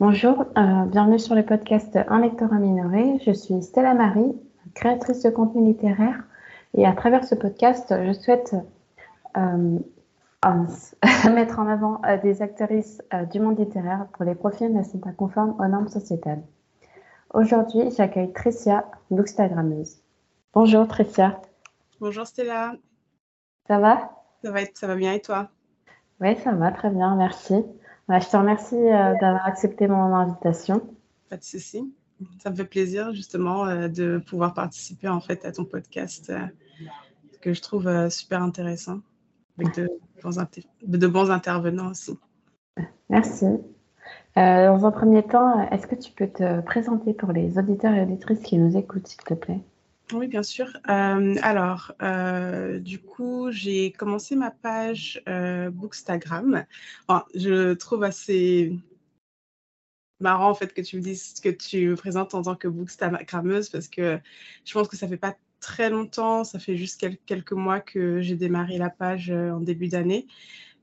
Bonjour, euh, bienvenue sur le podcast Un lecteur minoré. Je suis Stella Marie, créatrice de contenu littéraire. Et à travers ce podcast, je souhaite euh, mettre en avant euh, des actrices du monde littéraire pour les profils ne sont pas conformes aux normes sociétales. Aujourd'hui, j'accueille Tricia, bookstagrammeuse. Bonjour Tricia. Bonjour Stella. Ça va? Ça va, ça va bien et toi? Oui, ça va très bien, merci. Bah, je te remercie euh, d'avoir accepté mon invitation. Pas de souci. Ça me fait plaisir justement euh, de pouvoir participer en fait à ton podcast euh, que je trouve super intéressant avec de bons, de bons intervenants aussi. Merci. dans un premier temps, est-ce que tu peux te présenter pour les auditeurs et auditrices qui nous écoutent, s'il te plaît? Oui, bien sûr. Euh, alors, euh, du coup, j'ai commencé ma page euh, Bookstagram. je trouve assez marrant en fait que tu me dises que tu me présentes en tant que bookstagrammeuse parce que je pense que ça fait pas très longtemps, ça fait juste quelques mois que j'ai démarré la page en début d'année.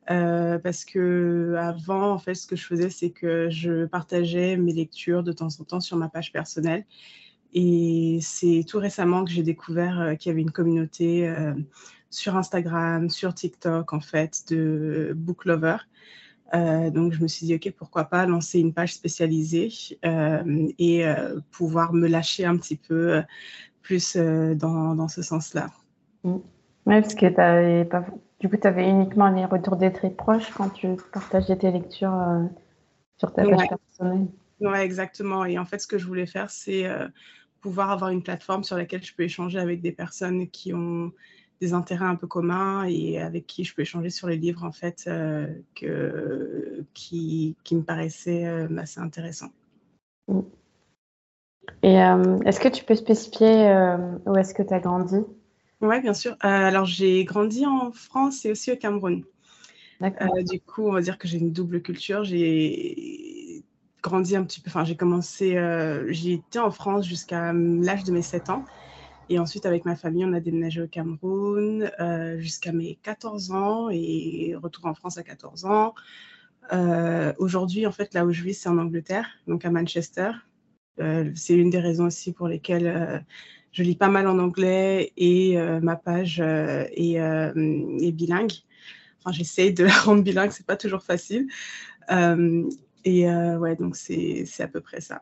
parce que avant, en fait, ce que je faisais, c'est que je partageais mes lectures de temps en temps sur ma page personnelle. Et c'est tout récemment que j'ai découvert euh, qu'il y avait une communauté euh, sur Instagram, sur TikTok, en fait, de book lovers. Euh, donc, je me suis dit, OK, pourquoi pas lancer une page spécialisée et pouvoir me lâcher un petit peu plus dans, dans, ce sens-là. Mm. Oui, parce que pas... du coup, tu avais uniquement les retours des très proches quand tu partageais tes lectures sur ta page personnelle. Oui, exactement. Et en fait, ce que je voulais faire, c'est pouvoir avoir une plateforme sur laquelle je peux échanger avec des personnes qui ont des intérêts un peu communs et avec qui je peux échanger sur les livres en fait euh, que, qui, qui, me paraissaient euh, assez intéressants. Et euh, est-ce que tu peux spécifier où est-ce que tu as grandi? Oui, bien sûr. alors j'ai grandi en France et aussi au Cameroun. du coup, on va dire que j'ai une double culture. J'ai grandi un petit peu. Enfin, j'ai commencé, euh, j'ai été en France jusqu'à l'âge de mes 7 ans. Et ensuite, avec ma famille, on a déménagé au Cameroun euh, jusqu'à mes 14 ans et retour en France à 14 ans. Euh, aujourd'hui, en fait, là où je vis, c'est en Angleterre, donc à Manchester. c'est une des raisons aussi pour lesquelles je lis pas mal en anglais et ma page est, est, bilingue. Enfin, j'essaye de la rendre bilingue, c'est pas toujours facile. Et euh, ouais, donc c'est à peu près ça.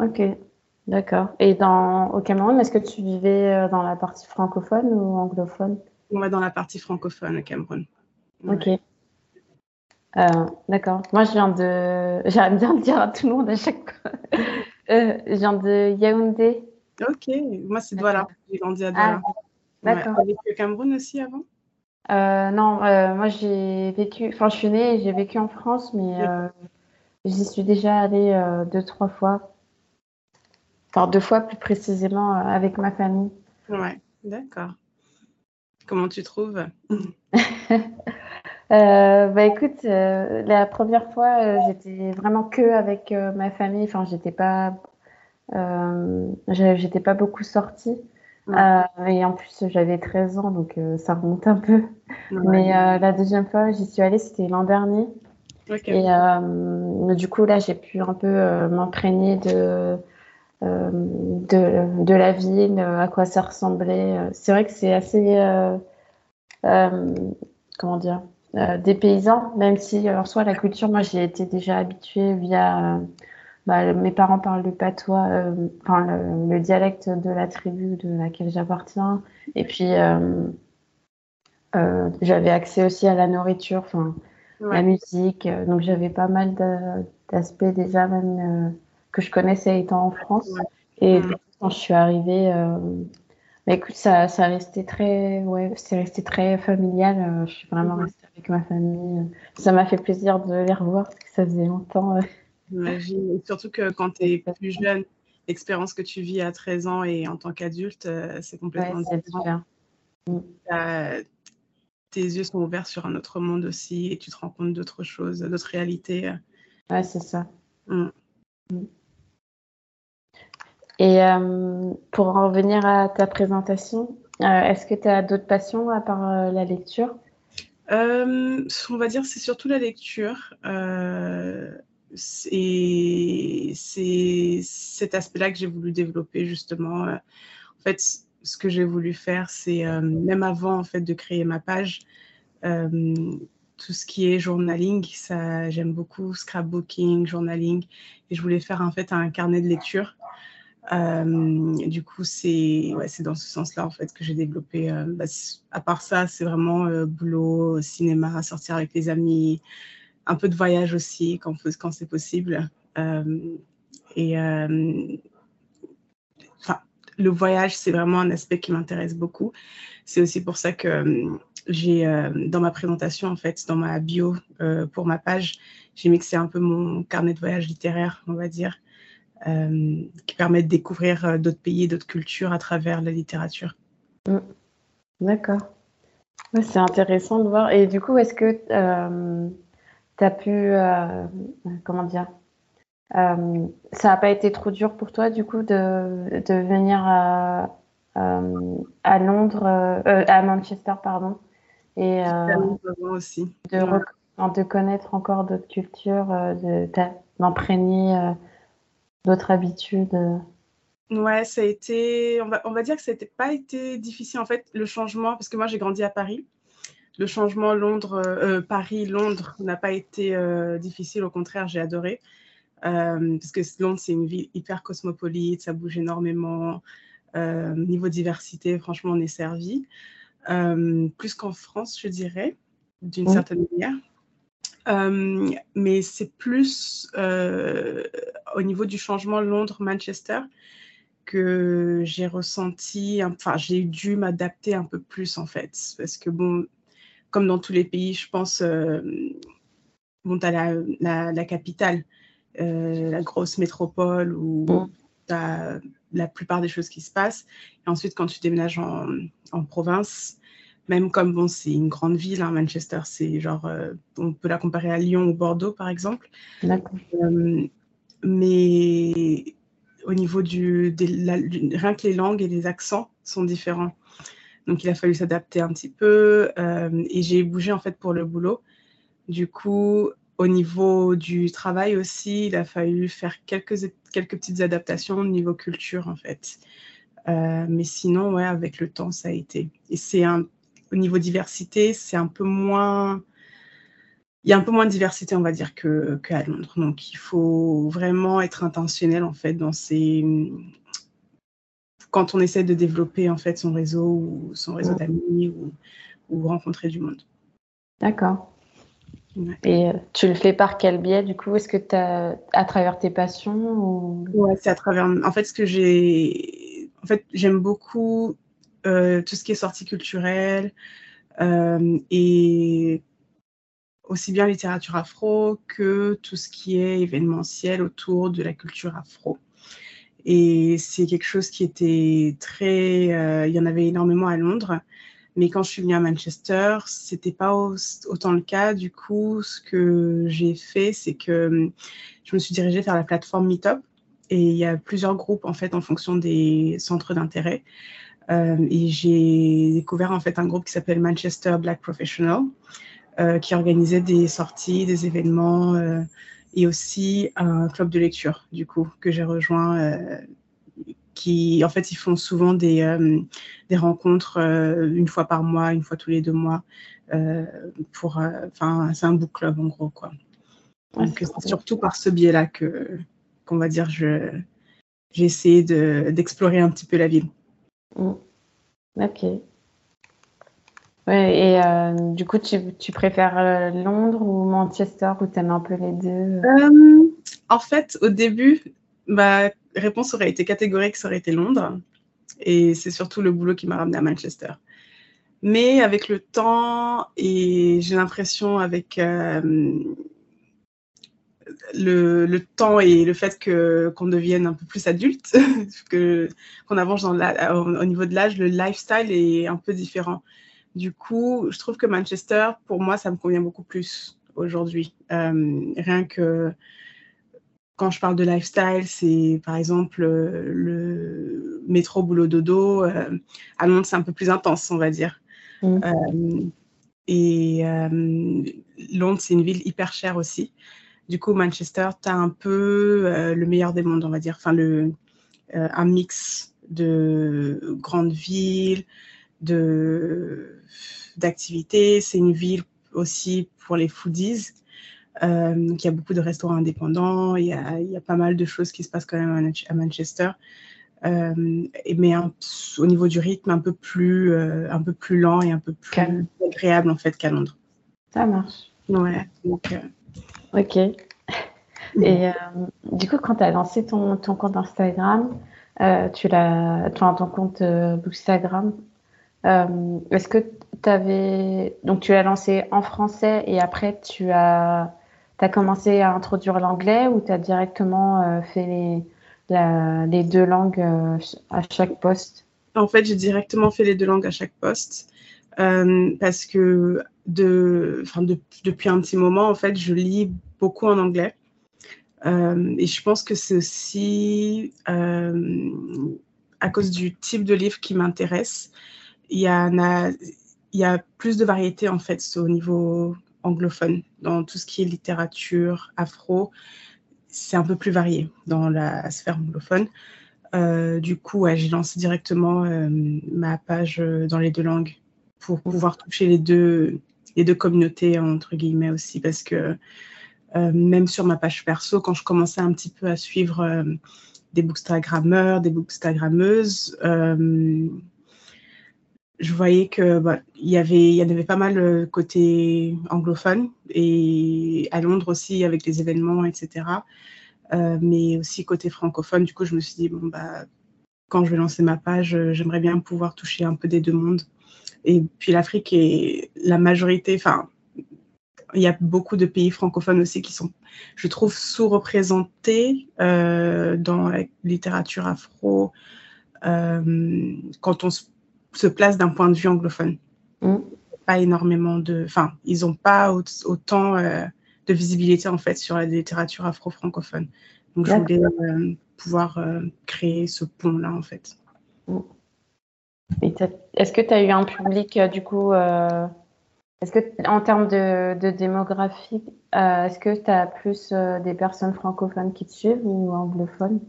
Ok, d'accord. Et dans, au Cameroun, est-ce que tu vivais euh, dans la partie francophone ou anglophone? Ouais, dans la partie francophone au Cameroun. Ok. Euh, d'accord. Moi, je viens de. J'aime bien le dire à tout le monde à chaque fois. je viens de Yaoundé. Ok. Moi, c'est Douala. J'ai grandi à Douala. Ah, d'accord. Tu as vécu au Cameroun aussi avant? Non, moi, j'ai vécu. Enfin, je suis née et j'ai vécu en France, mais J'y suis déjà allée euh, deux, trois fois. Enfin, deux fois plus précisément euh, avec ma famille. Ouais, d'accord. Comment tu trouves? Euh, bah écoute, la première fois, j'étais vraiment que avec ma famille. Enfin, j'étais pas, j'étais pas beaucoup sortie. et en plus, j'avais 13 ans, donc ça remonte un peu. Mais la deuxième fois, j'y suis allée, c'était l'an dernier. Et euh, du coup, là, j'ai pu un peu euh, m'imprégner de, euh, de, la ville, à quoi ça ressemblait. C'est vrai que c'est assez, comment dire, des paysans, même si, en soi, la culture, moi, j'ai été déjà habituée via. Bah, mes parents parlent le patois, le, dialecte de la tribu de laquelle j'appartiens. Et puis, j'avais accès aussi à la nourriture. Enfin, la musique. Euh, donc j'avais pas mal d'aspects déjà même euh, que je connaissais étant en France. Et quand je suis arrivée, euh, bah, écoute, ça, ça restait très, ouais, c'est resté très familial. je suis vraiment restée avec ma famille. Ça m'a fait plaisir de les revoir parce que ça faisait longtemps. J'imagine. Surtout que quand tu es plus jeune, l'expérience que tu vis à 13 ans et en tant qu'adulte, c'est complètement différent. Mm tes yeux sont ouverts sur un autre monde aussi et tu te rends compte d'autres choses, d'autres réalités. Ouais, c'est ça. Mm. Mm. Et euh, pour en revenir à ta présentation, euh, est-ce que tu as d'autres passions à part euh, la lecture? On va dire c'est surtout la lecture. et c'est cet aspect-là que j'ai voulu développer justement. En fait, ce que j'ai voulu faire, c'est même avant en fait de créer ma page, tout ce qui est journaling, ça j'aime beaucoup scrapbooking, journaling, et je voulais faire en fait un carnet de lecture. du coup, c'est ouais, dans ce sens-là en fait que j'ai développé. Bah, à part ça, c'est vraiment boulot, cinéma, sortir avec les amis, un peu de voyage aussi quand, quand c'est possible. et le voyage, c'est vraiment un aspect qui m'intéresse beaucoup. C'est aussi pour ça que j'ai euh, dans ma présentation, en fait, dans ma bio euh, pour ma page, j'ai mixé un peu mon carnet de voyage littéraire, on va dire, euh, qui permet de découvrir d'autres pays, d'autres cultures à travers la littérature. Mm. D'accord. c'est intéressant de voir. Et du coup, est-ce que tu as pu, comment dire, ça n'a pas été trop dur pour toi, du coup, de, de venir à, à Londres, à Manchester, pardon, et euh, aussi. De, de, connaître encore d'autres cultures, euh, d'imprégner euh, d'autres habitudes. Ouais, ça a été, on va, on va dire que ça n'a pas été difficile en fait, le changement, parce que moi j'ai grandi à Paris. Le changement Londres, Paris-Londres n'a pas été difficile, au contraire, j'ai adoré. Parce que Londres, c'est une ville hyper cosmopolite, ça bouge énormément. niveau diversité, franchement, on est servi. Euh, plus qu'en France, je dirais, d'une certaine manière. Euh, mais c'est plus euh, au niveau du changement Londres-Manchester que j'ai ressenti, enfin j'ai dû m'adapter un peu plus en fait, parce que bon, comme dans tous les pays, je pense, bon, tu as la, la, la capitale, la grosse métropole où tu as la plupart des choses qui se passent. Et ensuite, quand tu déménages en, en province, même comme bon, c'est une grande ville, hein, Manchester, c'est genre, euh, on peut la comparer à Lyon ou Bordeaux, par exemple. Euh, mais au niveau du, rien que les langues et les accents sont différents. Donc, il a fallu s'adapter un petit peu. Euh, et j'ai bougé en fait pour le boulot. Du coup, au niveau du travail aussi, il a fallu faire quelques, quelques petites adaptations au niveau culture en fait. mais sinon, ouais, avec le temps, ça a été. Et c'est un au niveau diversité, c'est un peu moins. Il y a un peu moins de diversité, on va dire, qu'à Londres. Donc, il faut vraiment être intentionnel, en fait, dans ces. Quand on essaie de développer, en fait, son réseau ou son réseau d'amis ou, ou, rencontrer du monde. D'accord. Et euh, tu le fais par quel biais, du coup? Est-ce que tu as à travers tes passions ou... Ouais, c'est à travers. En fait, ce que j'ai. En fait, j'aime beaucoup euh, tout ce qui est sortie culturelle euh, et aussi bien littérature afro que tout ce qui est événementiel autour de la culture afro. Et c'est quelque chose qui était très... Euh, il y en avait énormément à Londres. Mais quand je suis venue à Manchester, c'était pas autant le cas. Du coup, ce que j'ai fait, c'est que je me suis dirigée vers la plateforme Meetup. Et il y a plusieurs groupes, en fait, en fonction des centres d'intérêt. Euh, et j'ai découvert en fait un groupe qui s'appelle Manchester Black Professional, euh, qui organisait des sorties, des événements euh, et aussi un club de lecture, du coup, que j'ai rejoint qui, en fait, ils font souvent des, des rencontres une fois par mois, une fois tous les deux mois. pour, enfin, c'est un book club en gros, quoi. Donc, c'est surtout par ce biais-là que, qu'on va dire, je, j'ai essayé de, d'explorer un petit peu la ville. Mm. Ok. Ouais, et euh, du coup, tu, tu préfères euh, Londres ou Manchester ou tu aimes un peu les deux? Euh, En fait, au début, ma réponse aurait été catégorique, ça aurait été Londres. Et c'est surtout le boulot qui m'a ramené à Manchester. Mais avec le temps, et j'ai l'impression avec le, temps et le fait que qu'on devienne un peu plus adulte, que qu'on avance dans au, niveau de l'âge, le lifestyle est un peu différent. Du coup, je trouve que Manchester, pour moi, ça me convient beaucoup plus aujourd'hui. Euh, rien que quand je parle de lifestyle, c'est par exemple le métro boulot dodo. Euh, à Londres, c'est un peu plus intense, on va dire. Mmh. Euh, et Londres, c'est une ville hyper chère aussi. Du coup, Manchester, tu as un peu le meilleur des mondes, on va dire. Enfin, le, un mix de grandes villes, d'activités. C'est une ville aussi pour les foodies. Euh, il y a beaucoup de restaurants indépendants, il y a, il y a pas mal de choses qui se passent quand même à, Manchester. Euh, mais au niveau du rythme, un peu plus, euh, un peu plus lent et un peu plus agréable en fait qu'à Londres. Ça marche. Ouais. Donc, ok. Et du coup, quand tu as lancé ton, ton compte Instagram, tu l'as, ton compte Instagram, est-ce que tu avais, donc tu l'as lancé en français et après tu as tu as commencé à introduire l'anglais ou tu as directement euh, fait les, les, deux langues euh, à chaque poste? En fait, j'ai directement fait les deux langues à chaque poste euh, parce que de, de, depuis un petit moment, en fait, je lis beaucoup en anglais. et je pense que c'est aussi à cause du type de livre qui m'intéresse. Il y, a, y a plus de variété en fait au niveau anglophone. Dans tout ce qui est littérature afro, c'est un peu plus varié dans la sphère anglophone. Euh, du coup, j'ai lancé directement euh, ma page euh, dans les deux langues pour pouvoir toucher les deux, les deux communautés, entre guillemets aussi, parce que même sur ma page perso, quand je commençais un petit peu à suivre des bookstagrammeurs, des bookstagrammeuses, je voyais que bah, y avait il y avait pas mal le côté anglophone et à Londres aussi avec les événements etc euh, mais aussi côté francophone du coup je me suis dit bon bah quand je vais lancer ma page j'aimerais bien pouvoir toucher un peu des deux mondes et puis l'Afrique est la majorité enfin il y a beaucoup de pays francophones aussi qui sont, je trouve, sous-représentés euh, dans la littérature afro. Euh, quand on se se place d'un point de vue anglophone. Mm. Pas énormément de. Enfin, ils n'ont pas autant euh, de visibilité en fait sur la littérature afro-francophone. Donc, je voulais euh, pouvoir euh, créer ce pont-là en fait. Mm. Est-ce que tu as eu un public du coup Est-ce que en termes de, de démographie, est-ce que tu as plus des personnes francophones qui te suivent ou anglophones?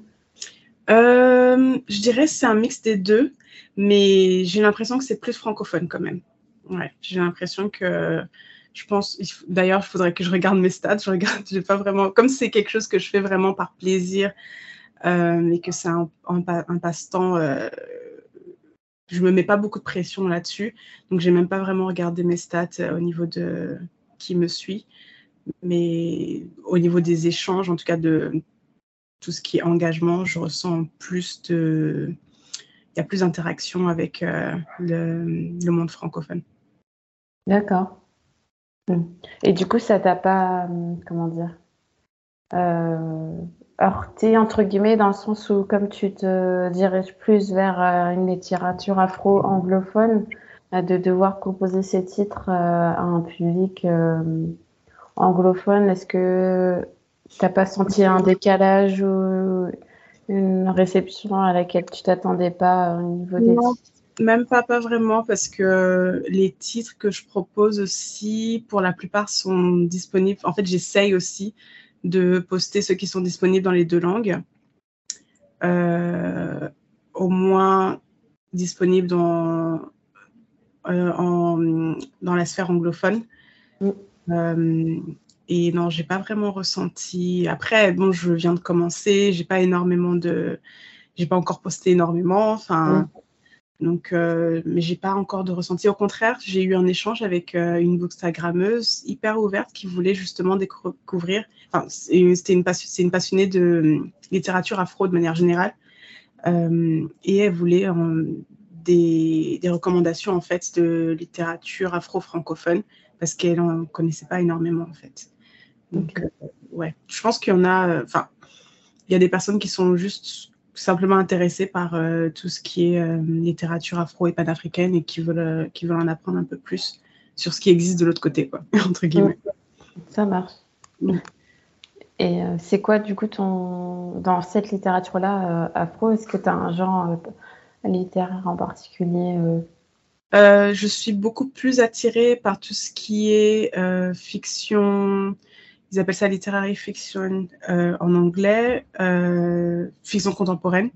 Je dirais c'est un mix des deux mais j'ai l'impression que c'est plus francophone quand même. Ouais, j'ai l'impression que je pense, d'ailleurs, il faudrait que je regarde mes stats. Je regarde, j'ai pas vraiment, comme c'est quelque chose que je fais vraiment par plaisir euh, et que c'est un, un, passe-temps, euh, je me mets pas beaucoup de pression là-dessus. Donc, j'ai même pas vraiment regardé mes stats euh, au niveau de qui me suit, mais au niveau des échanges, en tout cas de tout ce qui est engagement, je ressens plus de il y a plus d'interaction avec euh, le, monde francophone. D'accord. Hmm. Et du coup, ça t'a pas, euh, comment dire, euh, heurté, entre guillemets, dans le sens où, comme tu te diriges plus vers une littérature afro-anglophone, de devoir composer ces titres à un public anglophone, est-ce que tu n'as pas senti un décalage ou une réception à laquelle tu t'attendais pas au niveau des non, Même pas, pas vraiment, parce que les titres que je propose aussi, pour la plupart, sont disponibles. En fait, j'essaye aussi de poster ceux qui sont disponibles dans les deux langues. Euh, au moins disponibles dans, euh, en, dans la sphère anglophone. Mm. Euh, et non, j'ai pas vraiment ressenti. Après, bon, je viens de commencer, j'ai pas énormément de, j'ai pas encore posté énormément. Enfin, donc, euh, mais j'ai pas encore de ressenti. Au contraire, j'ai eu un échange avec euh, une bookstagrammeuse hyper ouverte qui voulait justement découvrir. Enfin, c'était une, une, passionnée de littérature afro de manière générale, euh, et elle voulait des, des, recommandations en fait de littérature afro-francophone parce qu'elle en connaissait pas énormément en fait. Donc, euh, ouais, je pense qu'il y en a, euh, enfin, il y a des personnes qui sont juste simplement intéressées par euh, tout ce qui est littérature afro et panafricaine et qui veulent, qui veulent en apprendre un peu plus sur ce qui existe de l'autre côté, quoi, entre guillemets. Ça marche. Et c'est quoi, du coup, ton... dans cette littérature-là, afro, est-ce que tu as un genre littéraire en particulier Je suis beaucoup plus attirée par tout ce qui est fiction ils appellent ça literary fiction en anglais, fiction contemporaine.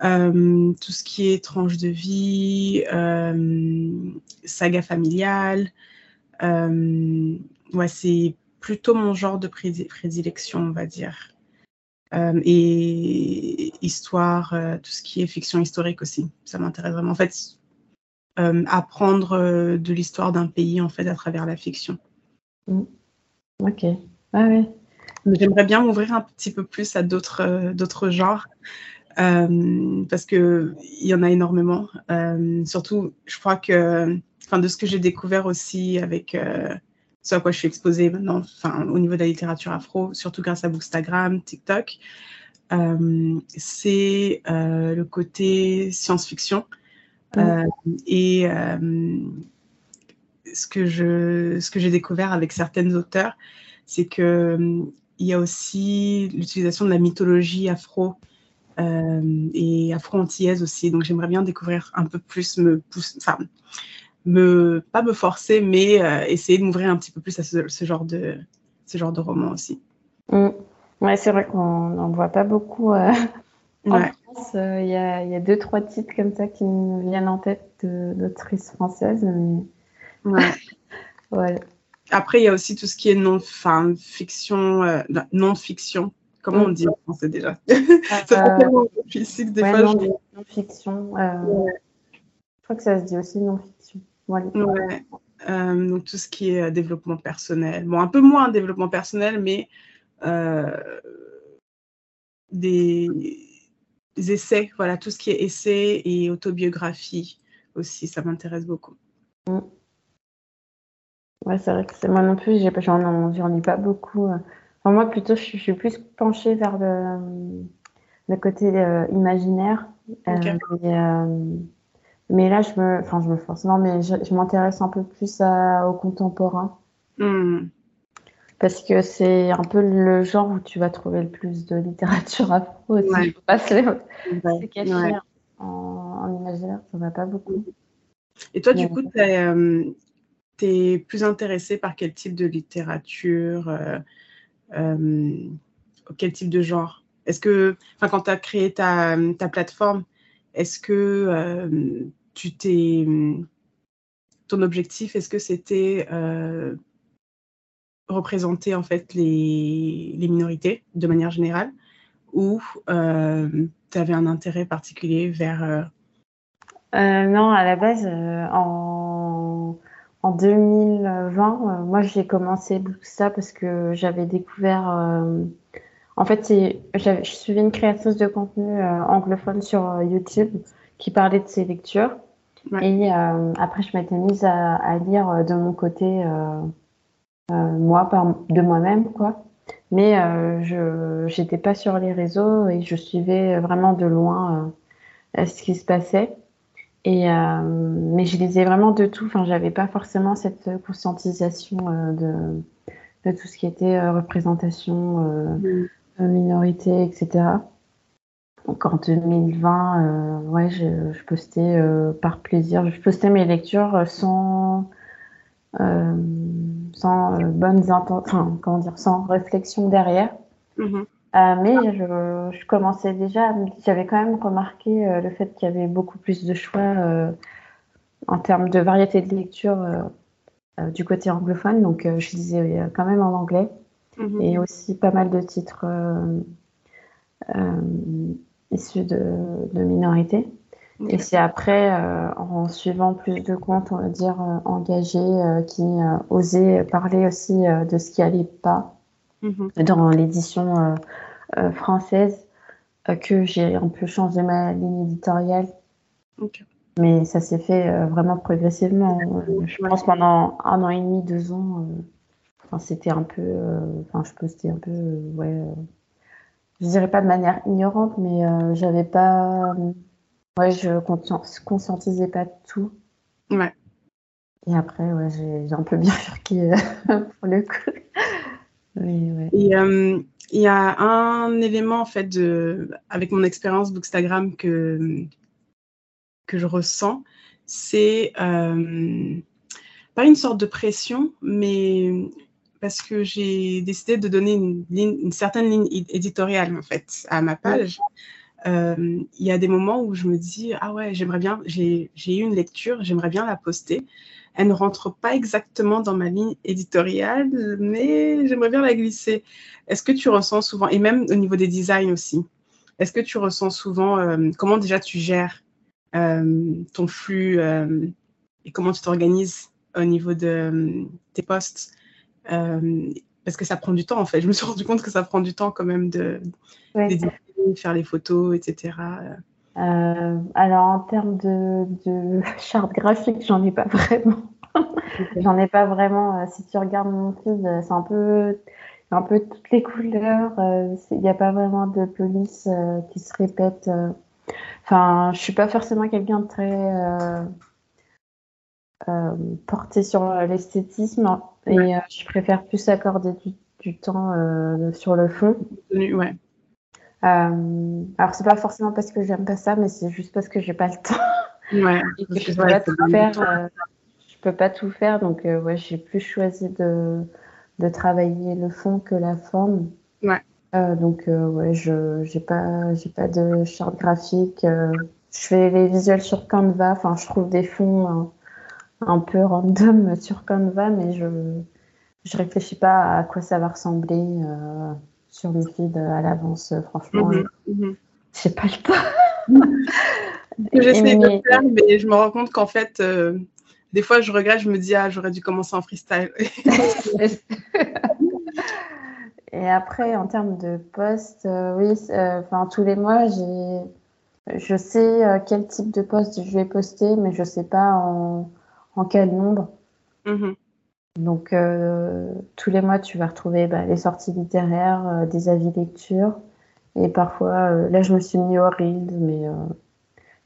tout ce qui est tranche de vie, saga familiale. ouais, c'est plutôt mon genre de prédilection, on va dire. et histoire, tout ce qui est fiction historique aussi, ça m'intéresse vraiment. En fait, apprendre de l'histoire d'un pays en fait à travers la fiction. Mm. Ok. Ah oui. J'aimerais bien m'ouvrir un petit peu plus à d'autres euh, d'autres genres euh, parce que il y en a énormément. Euh, surtout, je crois que, enfin, de ce que j'ai découvert aussi avec ce à quoi je suis exposée maintenant, enfin, au niveau de la littérature afro, surtout grâce à Bookstagram, TikTok, c'est le côté science-fiction et ce que je, ce que j'ai découvert avec certaines auteurs, c'est que hum, il y a aussi l'utilisation de la mythologie afro euh, et afro-antillaise aussi. Donc j'aimerais bien découvrir un peu plus, me enfin, me, pas me forcer, mais euh, essayer de m'ouvrir un petit peu plus à ce, genre de, ce genre de roman aussi. Mmh. Ouais, c'est vrai qu'on n'en voit pas beaucoup. Euh, en France, il y, a, y, a deux, trois titres comme ça qui me viennent en tête d'autrices françaises. Mais... Ouais. Après, il y a aussi tout ce qui est non, fin, fiction, euh, non fiction. Comment on mm. dit en français déjà? Ça euh, physique des fois. Non, fiction. Euh, je crois que ça se dit aussi non fiction. Ouais. donc tout ce qui est développement personnel. Bon, un peu moins développement personnel, mais des, essais, voilà, tout ce qui est essais et autobiographie aussi, ça m'intéresse beaucoup. Mm. Ouais, c'est vrai que c'est moi non plus, j'en lis pas beaucoup. Euh. Enfin, moi, plutôt, je, suis plus penchée vers le, le côté euh, imaginaire. Euh, mais là, je me, enfin, je me force. Non, mais je, m'intéresse un peu plus au contemporain. Hmm. Parce que c'est un peu le genre où tu vas trouver le plus de littérature afro aussi. Ouais. Faut pas se, cacher en, en, imaginaire, ça va pas beaucoup. Et toi, du coup, tu tu es plus intéressé par quel type de littérature, euh, euh, quel type de genre? Est-ce que, quand tu as créé ta, ta plateforme, est-ce que euh, tu t'es. Ton objectif, est-ce que c'était représenter en fait les, les, minorités de manière générale? Ou tu avais un intérêt particulier vers. non, à la base, en en 2020, euh, moi j'ai commencé ça parce que j'avais découvert. Euh, en fait, je suivais une créatrice de contenu euh, anglophone sur YouTube qui parlait de ses lectures. Et après, je m'étais mise à, lire de mon côté, moi, par, de moi-même, quoi. Mais je n'étais pas sur les réseaux et je suivais vraiment de loin ce qui se passait. Et, euh, mais je lisais vraiment de tout. Enfin, j'avais pas forcément cette conscientisation euh, de, de, tout ce qui était euh, représentation, mm. minorité, etc. Donc en 2020, ouais, je, je postais par plaisir. Je postais mes lectures sans, sans bonnes intentions, comment dire, sans réflexion derrière. Mm-hmm. Euh, mais je, commençais déjà, j'avais quand même remarqué euh, le fait qu'il y avait beaucoup plus de choix euh, en termes de variété de lecture du côté anglophone. Donc, je lisais quand même en anglais mhm. et aussi pas mal de titres issus de, de minorités. Et c'est après, en suivant plus de comptes, on va dire, engagés, qui osaient parler aussi de ce qui allait pas Mhm. dans l'édition euh, euh, française euh, que j'ai un peu changé ma ligne éditoriale. Mais ça s'est fait vraiment progressivement. je pense pendant un an et demi, deux ans, enfin, c'était un peu. Enfin, je postais un peu. ouais, je dirais pas de manière ignorante, mais j'avais pas. ouais, je conscientisais pas tout. Ouais. Et après, ouais, j'ai un peu bien furqué pour le coup. Et euh, il y a un élément, en fait, de, avec mon expérience Bookstagram que, que je ressens, c'est euh, pas une sorte de pression, mais parce que j'ai décidé de donner une, une, certaine ligne éditoriale en fait à ma page. Euh, il y a des moments où je me dis ah ouais j'aimerais bien j'ai eu une lecture j'aimerais bien la poster elle ne rentre pas exactement dans ma ligne éditoriale mais j'aimerais bien la glisser. Est-ce que tu ressens souvent et même au niveau des designs aussi est-ce que tu ressens souvent euh, comment déjà tu gères euh, ton flux et comment tu t'organises au niveau de tes posts parce que ça prend du temps en fait. Je me suis rendu compte que ça prend du temps quand même de faire les photos, etc. Euh, alors en termes de, de charte graphique, j'en ai pas vraiment. j'en ai pas vraiment. Euh, si tu regardes mon feed, euh, c'est un peu, un peu toutes les couleurs. Il n'y a pas vraiment de police qui se répète. Enfin, je suis pas forcément quelqu'un de très porté sur l'esthétisme et je préfère plus accorder du, du temps sur le fond. Ouais. Euh, alors c'est pas forcément parce que j'aime pas ça, mais c'est juste parce que j'ai pas le temps. Ouais. je peux pas tout faire. Euh, je peux pas tout faire, donc euh, ouais, j'ai plus choisi de, de travailler le fond que la forme. Ouais. Euh, donc ouais, je j'ai pas j'ai pas de charte graphique. je fais les visuels sur Canva. Enfin, je trouve des fonds un, peu random sur Canva, mais je je réfléchis pas à quoi ça va ressembler sur le feed à l'avance, franchement. Mhm, mhm. Je sais pas le temps. J'essaie de le faire, mais je me rends compte qu'en fait, euh, des fois, je regrette, je me dis, ah, j'aurais dû commencer en freestyle. Et après, en termes de post, euh, oui, euh, enfin tous les mois, j'ai, je sais quel type de post je vais poster, mais je sais pas en, en quel nombre. Mhm. Donc, euh, tous les mois, tu vas retrouver bah, les sorties littéraires, euh, des avis lecture. Et parfois, euh, là, je me suis mis au Reels, mais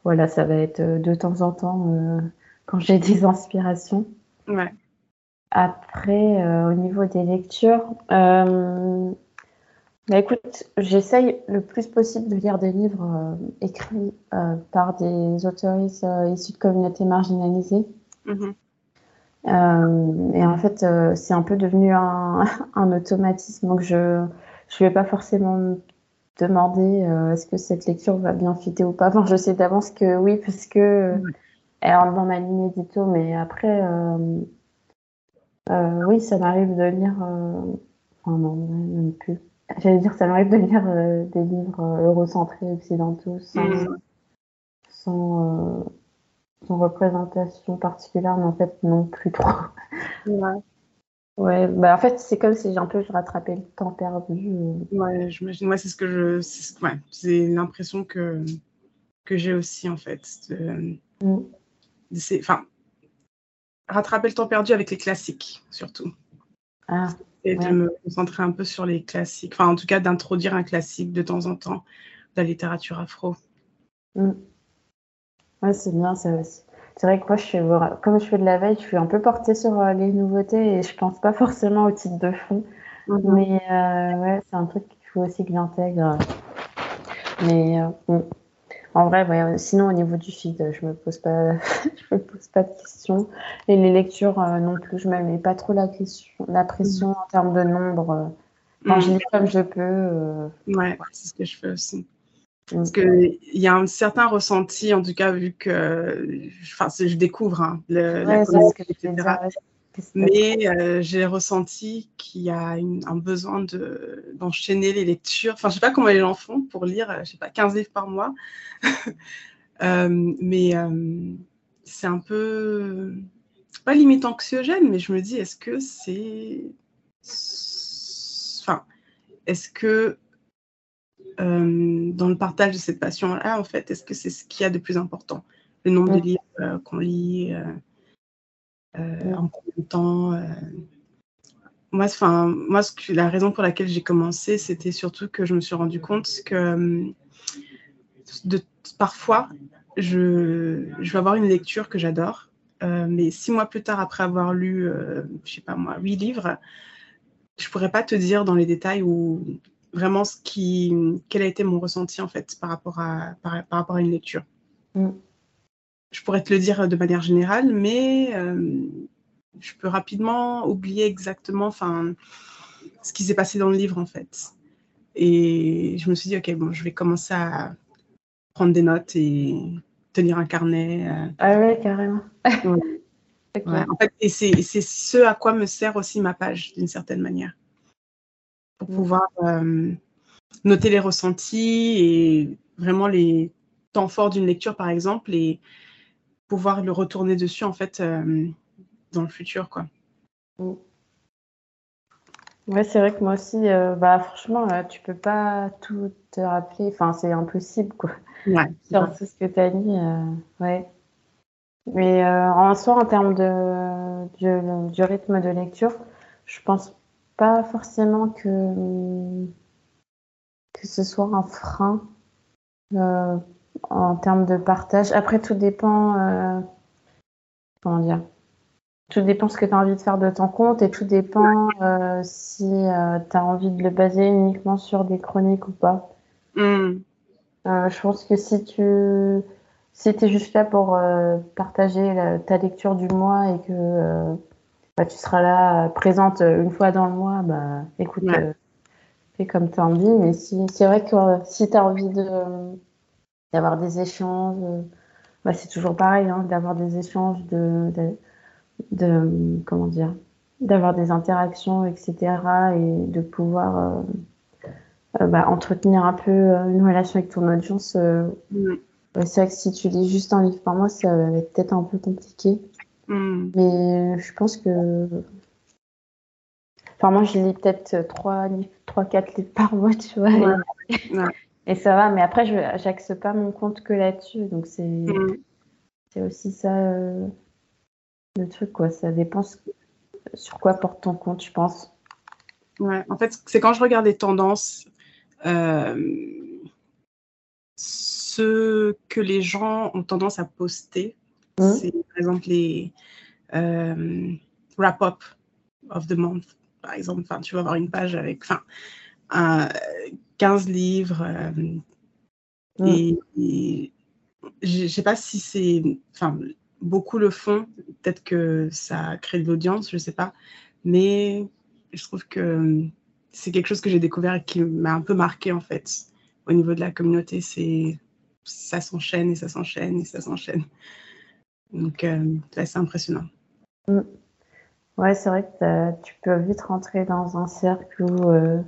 voilà, ça va être de temps en temps quand j'ai des inspirations. Ouais. Après, au niveau des lectures, bah, écoute, j'essaye le plus possible de lire des livres écrits par des auteurs issus de communautés marginalisées. Mm-hmm. Euh, et en fait, euh, c'est un peu devenu un, un, automatisme. Donc, je ne vais pas forcément me demander euh, est-ce que cette lecture va bien fitter ou pas. Enfin, je sais d'avance que oui, parce que elle rentre dans ma ligne édito. Mais après, oui, ça m'arrive de lire. enfin, non, même plus. J'allais dire, ça m'arrive de lire des livres eurocentrés occidentaux sans, mm. sans son représentation particulière, mais en fait, non plus trop. Ouais. Ouais, bah en fait, c'est comme si j'ai un peu rattrapé le temps perdu. Ouais, j'imagine. Moi, c'est ce que je. C'est ouais, l'impression que, que j'ai aussi, en fait. De, mm. Enfin, rattraper le temps perdu avec les classiques, surtout. Ah, et de me concentrer un peu sur les classiques. Enfin, en tout cas, d'introduire un classique de temps en temps de la littérature afro. Mm. Ouais, c'est bien ça aussi. C'est vrai que moi, je suis, comme je fais de la veille, je suis un peu portée sur euh, les nouveautés et je pense pas forcément au titre de fond. Mhm. Mais euh, ouais, c'est un truc qu'il faut aussi que j'intègre. Mais euh, bon. En vrai, ouais, sinon au niveau du feed, je me pose pas, je me pose pas de questions. Et les lectures non plus, je me mets pas trop la question, la pression mhm. en termes de nombre. Enfin, je mhm. lis comme je peux. Ouais, c'est ce que je fais aussi. Parce qu'il y a un certain ressenti, en tout cas, vu que enfin, je découvre hein, le, la etc. Mais euh, j'ai ressenti qu'il y a un besoin d'enchaîner les lectures. Enfin, je ne sais pas comment les gens font pour lire, euh, je sais pas, 15 livres par mois. euh, mais euh, c'est un peu, pas limite anxiogène, mais je me dis, est-ce que c'est. Enfin, est-ce que euh, dans le partage de cette passion-là, en fait, est-ce que c'est ce qu'il y a de plus important? Le nombre de livres euh, qu'on lit, euh, en combien de temps moi, enfin, moi ce que, la raison pour laquelle j'ai commencé, c'était surtout que je me suis rendu compte que de, parfois, je, je vais avoir une lecture que j'adore, mais six mois plus tard, après avoir lu, je sais pas moi, huit livres, je pourrais pas te dire dans les détails où vraiment ce qui, quel a été mon ressenti en fait par rapport à, par, rapport à une lecture. Mm. Je pourrais te le dire de manière générale, mais euh, je peux rapidement oublier exactement enfin, ce qui s'est passé dans le livre, en fait. Et je me suis dit, OK, bon, je vais commencer à prendre des notes et tenir un carnet. Euh. Ah ouais, carrément. en fait, et c'est ce à quoi me sert aussi ma page, d'une certaine manière. Pour mm. pouvoir euh, noter les ressentis et vraiment les temps forts d'une lecture, par exemple, et pouvoir le retourner dessus, en fait, euh, dans le futur, quoi. Mm. Ouais, c'est vrai que moi aussi, euh, bah, franchement, tu peux pas tout te rappeler. Enfin, c'est impossible, quoi. Ouais. Sur tout ce que tu as dit. Ouais. Mais en soi, en termes de, du, du, rythme de lecture, je pense pas forcément que, que ce soit un frein en termes de partage. Après, tout dépend. comment dire tout dépend ce que tu as envie de faire de ton compte et tout dépend euh, si euh, tu as envie de le baser uniquement sur des chroniques ou pas. Hmm. Euh, je pense que si tu si es juste là pour partager ta lecture du mois et que bah, tu seras là présente une fois dans le mois, bah écoute, fais comme tu as envie. Mais si, c'est vrai que si tu as envie de, d'avoir des échanges, bah, c'est toujours pareil, hein, d'avoir des échanges, de de comment dire, d'avoir des interactions, etc. et de pouvoir euh, euh, bah, entretenir un peu euh, une relation avec ton audience. Mm. C'est vrai que si tu lis juste un livre par mois, ça va être peut-être un peu compliqué. Mm. Mais je pense que. Enfin, moi, je lis peut-être 3, 3, 4 livres par mois, tu vois. Et, ça va, mais après, je n'axe pas mon compte que là-dessus. Donc, c'est mm. c'est aussi ça le truc, quoi. Ça dépend sur quoi porte ton compte, je pense. Ouais, en fait, c'est quand je regarde les tendances, euh, ce que les gens ont tendance à poster, mmh. c'est par exemple les euh, wrap-up of the month, par exemple. Enfin, tu vas avoir une page avec enfin, 15 livres. Euh, mmh. Et, et je ne sais pas si c'est. Enfin, beaucoup le font. Peut-être que ça crée de l'audience, je ne sais pas. Mais je trouve que c'est quelque chose que j'ai découvert et qui m'a un peu marqué en fait au niveau de la communauté. C'est ça s'enchaîne et ça s'enchaîne et ça s'enchaîne. Donc euh, c'est impressionnant. Mm. Ouais, c'est vrai que tu peux vite rentrer dans un cercle où euh,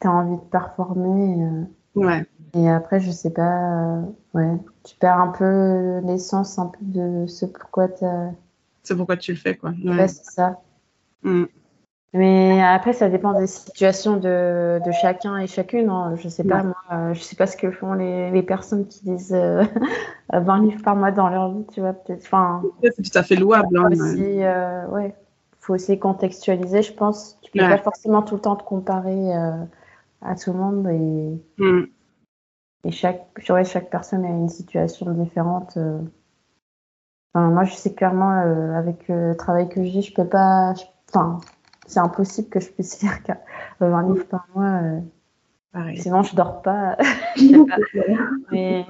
tu as envie de performer. Euh, ouais. Et après, je sais pas, ouais, tu perds un peu l'essence un peu de ce pourquoi tu C'est pourquoi tu le fais, quoi. Ouais, c'est ça. Mm. Mais après, ça dépend des situations de, de chacun et chacune. Hein. Je sais pas, moi, euh, je sais pas ce que font les, les personnes qui disent 20 euh, livres par mois dans leur vie, tu vois, peut-être. Enfin, c'est tout à fait louable. Hein, aussi, euh, ouais, faut aussi contextualiser, je pense. Tu peux pas forcément tout le temps te comparer à tout le monde et. Mm. Et chaque, chaque personne a une situation différente. Euh. moi, je sais clairement, euh, avec le travail que j'ai, je peux pas. Enfin, c'est impossible que je puisse lire 20 livres par mois. Euh. Sinon, je dors pas. Mais...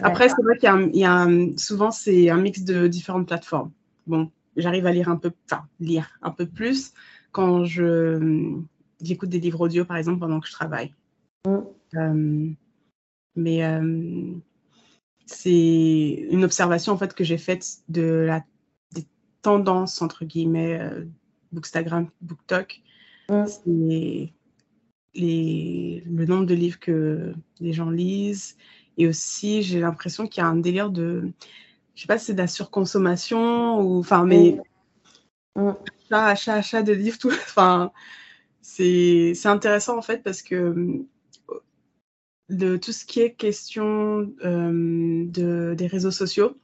Après, c'est vrai qu'il y a, souvent, c'est un mix de différentes plateformes. Bon, j'arrive à lire un peu, enfin, lire un peu plus quand je j'écoute des livres audio, par exemple, pendant que je travaille. Mm. Mais euh, c'est une observation en fait que j'ai faite de la des tendances entre guillemets euh, Bookstagram, BookTok. C'est les, le nombre de livres que les gens lisent et aussi j'ai l'impression qu'il y a un délire de je sais pas si c'est de la surconsommation ou enfin mais achat achat achat de livres tout enfin c'est intéressant en fait parce que de tout ce qui est question euh, de, des réseaux sociaux.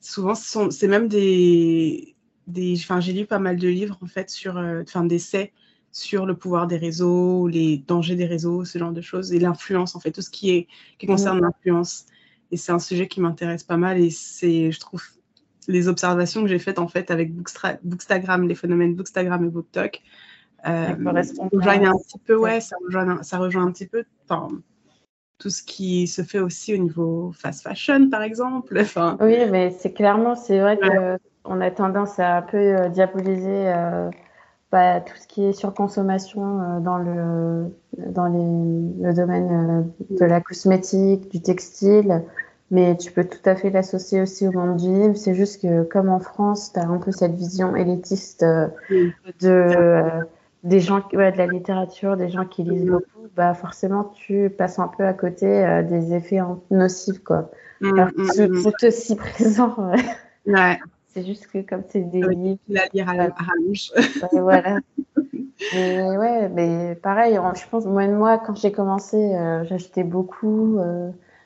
Souvent, c'est même des, des enfin, j'ai lu pas mal de livres en fait sur, euh, enfin, d'essais sur le pouvoir des réseaux, les dangers des réseaux, ce genre de choses, et l'influence en fait, tout ce qui est qui concerne l'influence. Et c'est un sujet qui m'intéresse pas mal, et c'est, je trouve, les observations que j'ai faites en fait avec Bookstagram, les phénomènes Bookstagram et BookTok, euh, rejoignent un petit peu, ouais, ça rejoint, ça rejoint un petit peu, tout ce qui se fait aussi au niveau fast fashion, par exemple. Enfin, oui, mais c'est clairement, c'est vrai que on a tendance à un peu diaboliser bah, tout ce qui est surconsommation dans le dans les, le domaine de la cosmétique, du textile, mais tu peux tout à fait l'associer aussi au monde du livre. C'est juste que, comme en France, tu as un peu cette vision élitiste euh, de, euh, des gens, ouais, de la littérature, des gens qui lisent beaucoup, bah forcément, tu passes un peu à côté euh, des effets nocifs, quoi. Mm, Alors, mm, c'est mm. aussi présent. ouais. C'est juste que comme c'est des livres... La lire à la rallonge. voilà. mais ouais, mais pareil, je pense, moi, moi quand j'ai commencé, j'achetais beaucoup.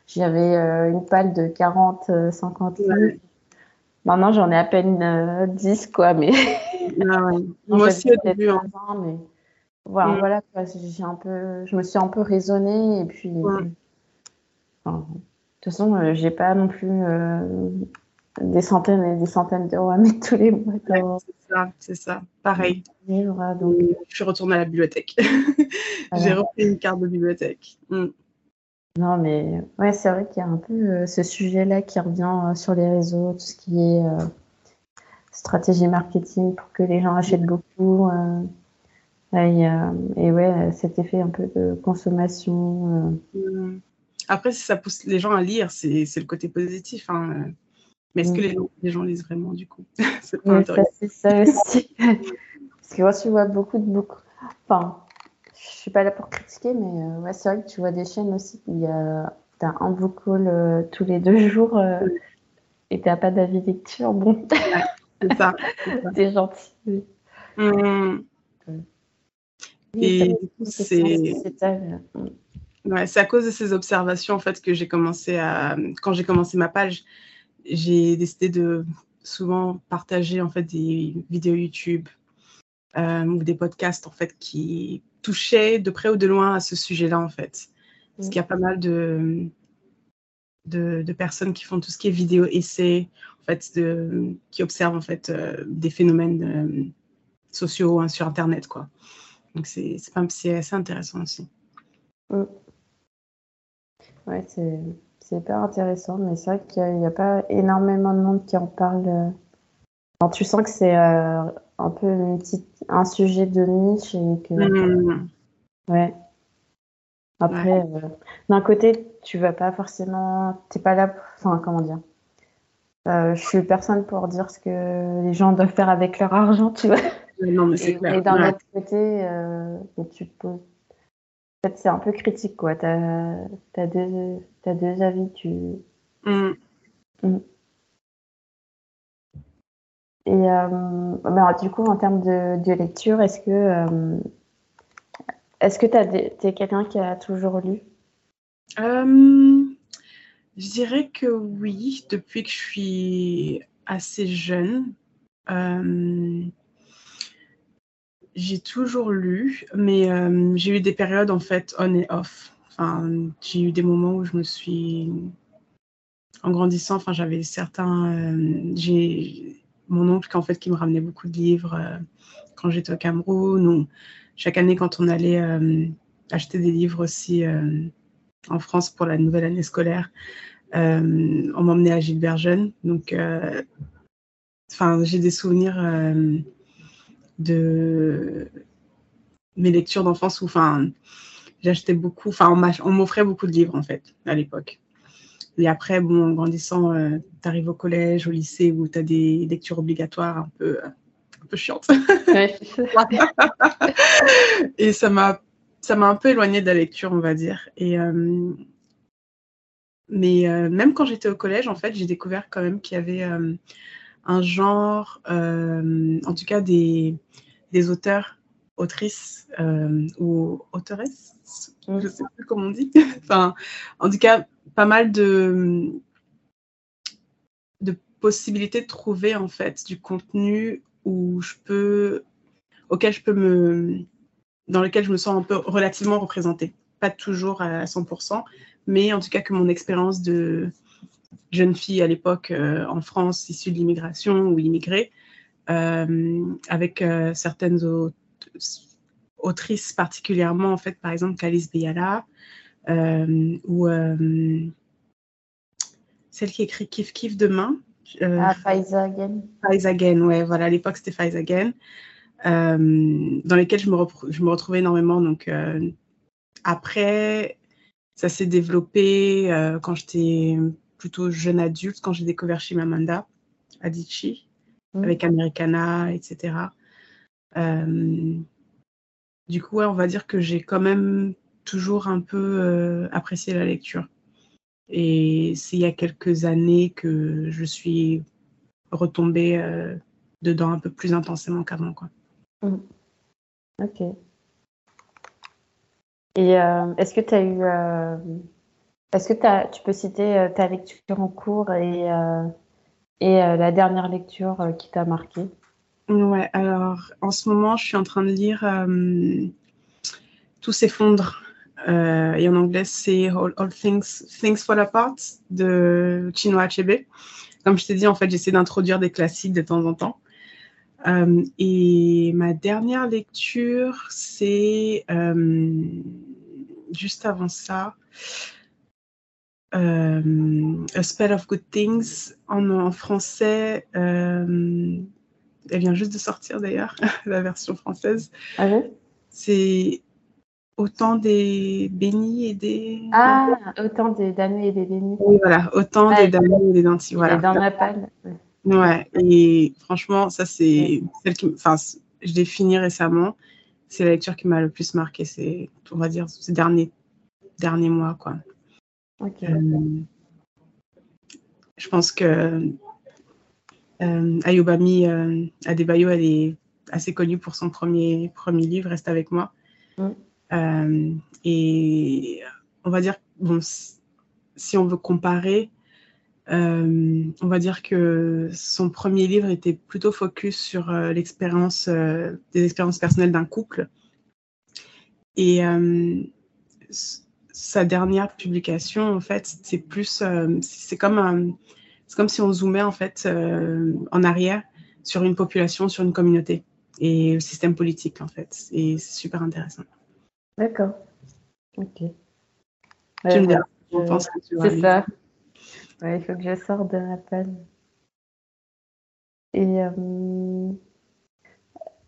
J'avais euh, une palle de 40, 50 euh, livres. Maintenant, j'en ai à peine 10, euh, quoi. Mais... Ah Moi aussi, au début. Hein. mais... Voilà, mm. voilà j'ai un peu, je me suis un peu raisonnée et puis. de toute façon, j'ai pas non plus des centaines et des centaines d'euros à mettre tous les mois. c'est ça, c'est ça. Pareil. donc... Je suis retournée à la bibliothèque. j'ai repris une carte de bibliothèque. Mm. Non, mais ouais, c'est vrai qu'il y a un peu euh, ce sujet-là qui revient euh, sur les réseaux, tout ce qui est euh, stratégie marketing pour que les gens achètent beaucoup. et, ouais, cet effet un peu de consommation. Mmh. Après, si ça pousse les gens à lire, c'est le côté positif. Hein. Mais est-ce que les, les, gens lisent vraiment du coup? C'est C'est ça aussi. Parce que moi, tu vois beaucoup de beaucoup. Enfin, je suis pas là pour critiquer, mais euh, ouais, c'est vrai que tu vois des chaînes aussi où il y a as un book call euh, tous les deux jours euh, et tu n'as pas d'avis lecture. Bon, c'est ça. C'est gentil. Mmh. Et c'est ouais, à cause de ces observations en fait que j'ai commencé à quand j'ai commencé ma page, j'ai décidé de souvent partager en fait des vidéos YouTube ou des podcasts en fait qui touchait de près ou de loin à ce sujet-là, en fait. Parce qu'il y a pas mal de, de, personnes qui font tout ce qui est vidéo essai, en fait, de, qui observent en fait euh, des phénomènes euh, sociaux hein, sur Internet, quoi. Donc c'est assez intéressant aussi. Mm. Ouais, c'est hyper intéressant, mais c'est vrai qu'il n'y a, pas énormément de monde qui en parle. Euh. tu sens que c'est un peu une petite, un sujet de niche et que. Mmh. Ouais. Après, euh, d'un côté, tu vas pas forcément. T'es pas là. Enfin, comment dire euh, Je suis personne pour dire ce que les gens doivent faire avec leur argent, tu vois. Non, mais c'est clair. Et d'un autre côté, euh, tu te poses. En fait, c'est un peu critique, quoi. Tu as, as, deux avis. Tu. Mmh. Mmh. Et euh, bah, du coup, en termes de, lecture, est-ce que euh, est-ce que tu es quelqu'un qui a toujours lu? Euh, Je dirais que oui, depuis que je suis assez jeune. J'ai toujours lu, mais j'ai eu des périodes en fait on et off. Enfin, j'ai eu des moments où je me suis, en grandissant, enfin, j'avais certains, j'ai mon oncle en fait qui me ramenait beaucoup de livres euh, quand j'étais au Cameroun ou chaque année quand on allait euh, acheter des livres aussi euh, en France pour la nouvelle année scolaire. on m'emmenait à Gilbert Jeune. Donc, enfin, j'ai des souvenirs de mes lectures d'enfance où, enfin, j'achetais beaucoup, enfin, on m'offrait beaucoup de livres en fait à l'époque. Et après, bon, en grandissant, euh, tu arrives au collège, au lycée où tu as des lectures obligatoires un peu, euh, un peu chiantes. et ça m'a, ça m'a un peu éloignée de la lecture, on va dire. Et, euh, mais même quand j'étais au collège, en fait, j'ai découvert quand même qu'il y avait un genre, en tout cas des, des auteurs, autrices ou autoresses, je ne sais plus comment on dit. enfin, en tout cas, pas mal de, de possibilités de trouver en fait du contenu où je peux, auquel je peux me, dans lequel je me sens un peu relativement représentée. Pas toujours à 100%, mais en tout cas que mon expérience de jeune fille à l'époque euh, en France, issue de l'immigration ou immigrée, euh, avec euh, certaines autrices particulièrement, en fait, par exemple, Calice Biala, ou celle qui écrit Kiff Kiff demain. Euh, ah, Again. Again, ouais, voilà, à l'époque c'était Faiza Again, euh, dans lesquels je me, je me retrouvais énormément. Donc, euh, après, ça s'est développé quand j'étais plutôt jeune adulte, quand j'ai découvert Shimamanda Adichie, mm. avec Americana, etc. du coup, ouais, on va dire que j'ai quand même toujours un peu apprécié la lecture. Et c'est il y a quelques années que je suis retombée euh, dedans un peu plus intensément qu'avant. Quoi. Mmh. Ok. Et euh, est-ce que tu as eu. Euh, est-ce que tu peux citer ta lecture en cours et, et la dernière lecture qui t'a marqué? Ouais, alors en ce moment, je suis en train de lire Tout s'effondre euh, et en anglais, c'est All, Things, Fall Apart de Chinua Achebe. Comme je t'ai dit, en fait, j'essaie d'introduire des classiques de temps en temps. Euh, et ma dernière lecture, c'est euh, juste avant ça, A Spell of Good Things en, français. elle vient juste de sortir d'ailleurs, la version française. Ah c'est Autant des bénis et des. Ah, autant des damnés et des bénis. Oui, voilà, autant des damnés et des dentis. Voilà. dans ma palle. Ouais, et franchement, ça, c'est celle qui. Enfin, je l'ai fini récemment. C'est la lecture qui m'a le plus marqué, c'est, on va dire, ces derniers, derniers mois, quoi. Euh, je pense que euh, Ayobami euh, Adebayo, elle est assez connue pour son premier, premier livre, Reste avec moi. Mm. Euh, et on va dire, bon, si on veut comparer, euh, on va dire que son premier livre était plutôt focus sur euh, l'expérience, des expériences personnelles d'un couple. Et sa dernière publication, en fait, c'est plus, c'est comme c'est comme si on zoomait en fait en arrière sur une population, sur une communauté et le système politique en fait. Et c'est super intéressant. D'accord. Ok. Tu me C'est ça. Ouais, il faut que je sorte de pelle. Et euh,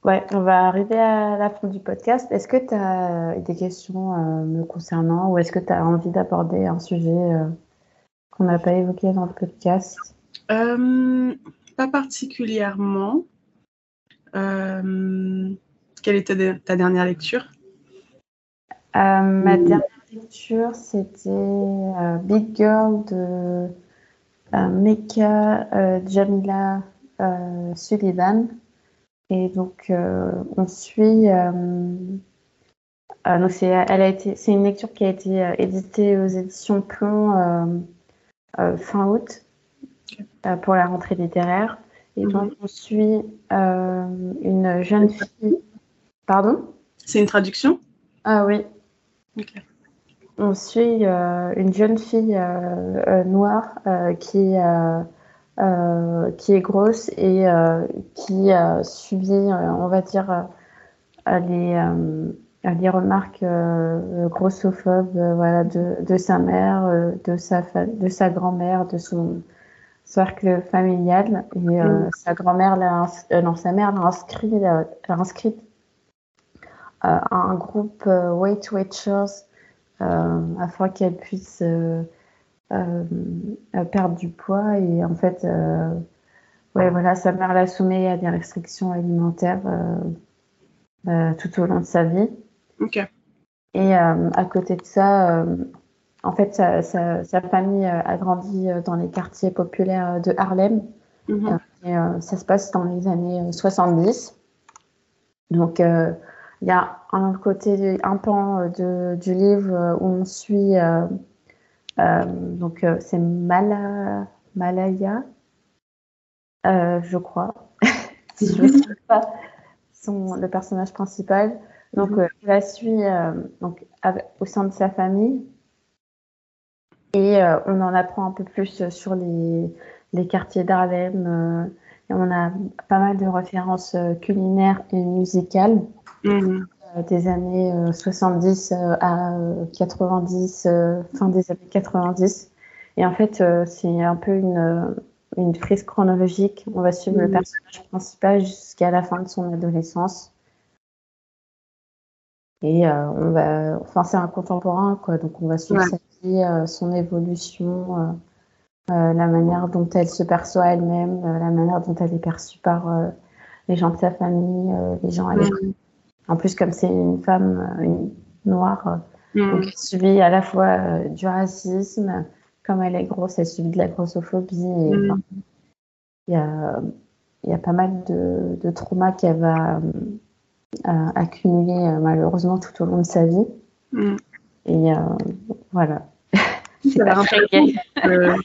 ouais, on va arriver à la fin du podcast. Est-ce que tu as des questions euh, me concernant ou est-ce que tu as envie d'aborder un sujet euh, qu'on n'a pas évoqué dans le podcast? Pas particulièrement. quelle était ta dernière lecture? Euh, ma dernière lecture, c'était euh, Big Girl de euh, Meka Jamila Sullivan. Et donc, on suit. c'est, elle a été, c'est une lecture qui a été éditée aux éditions Plomb fin août pour la rentrée littéraire. Et donc, mhm. on suit une jeune fille. Pardon? C'est une traduction? Ah oui. On suit euh, une jeune fille euh, euh, noire qui, qui est grosse et qui subit, on va dire, les, les remarques grossophobes voilà, de, de, sa mère, de sa, de sa grand-mère, de son cercle familial. Et mm. sa grand-mère, non, sa mère l'a inscrit, inscrite euh, un groupe euh, Weight Watchers euh, afin qu'elle puisse perdre du poids. Et en fait, ouais, voilà, sa mère l'a soumet à des restrictions alimentaires tout au long de sa vie. Et à côté de ça, en fait, sa, famille a grandi dans les quartiers populaires de Harlem. Mhm. Et, ça se passe dans les années 70. Donc, il y a un côté, un pan euh, du livre euh, où on suit, euh, donc c'est Mala, Malaya, je crois, si je ne me pas, son, le personnage principal. Donc, mm il la suit donc, au sein de sa famille. Et on en apprend un peu plus sur les, les quartiers d'Harlem. et on a pas mal de références culinaires et musicales. Mhm. Euh, des années 70 euh, euh, à 90, fin des années 90. Et en fait, c'est un peu une, une frise chronologique. On va suivre le personnage principal jusqu'à la fin de son adolescence. Et euh, on va, enfin, c'est un contemporain, quoi. Donc, on va suivre sa vie, euh, son évolution, euh, la manière dont elle se perçoit elle-même, la manière dont elle est perçue par les gens de sa famille, les gens à l'école. En plus, comme c'est une femme noire, donc elle subit à la fois du racisme, comme elle est grosse, elle subit de la grossophobie. il, y y a pas mal de, de traumas qu'elle va accumulé euh, malheureusement tout au long de sa vie. Mm. Et euh, voilà. euh,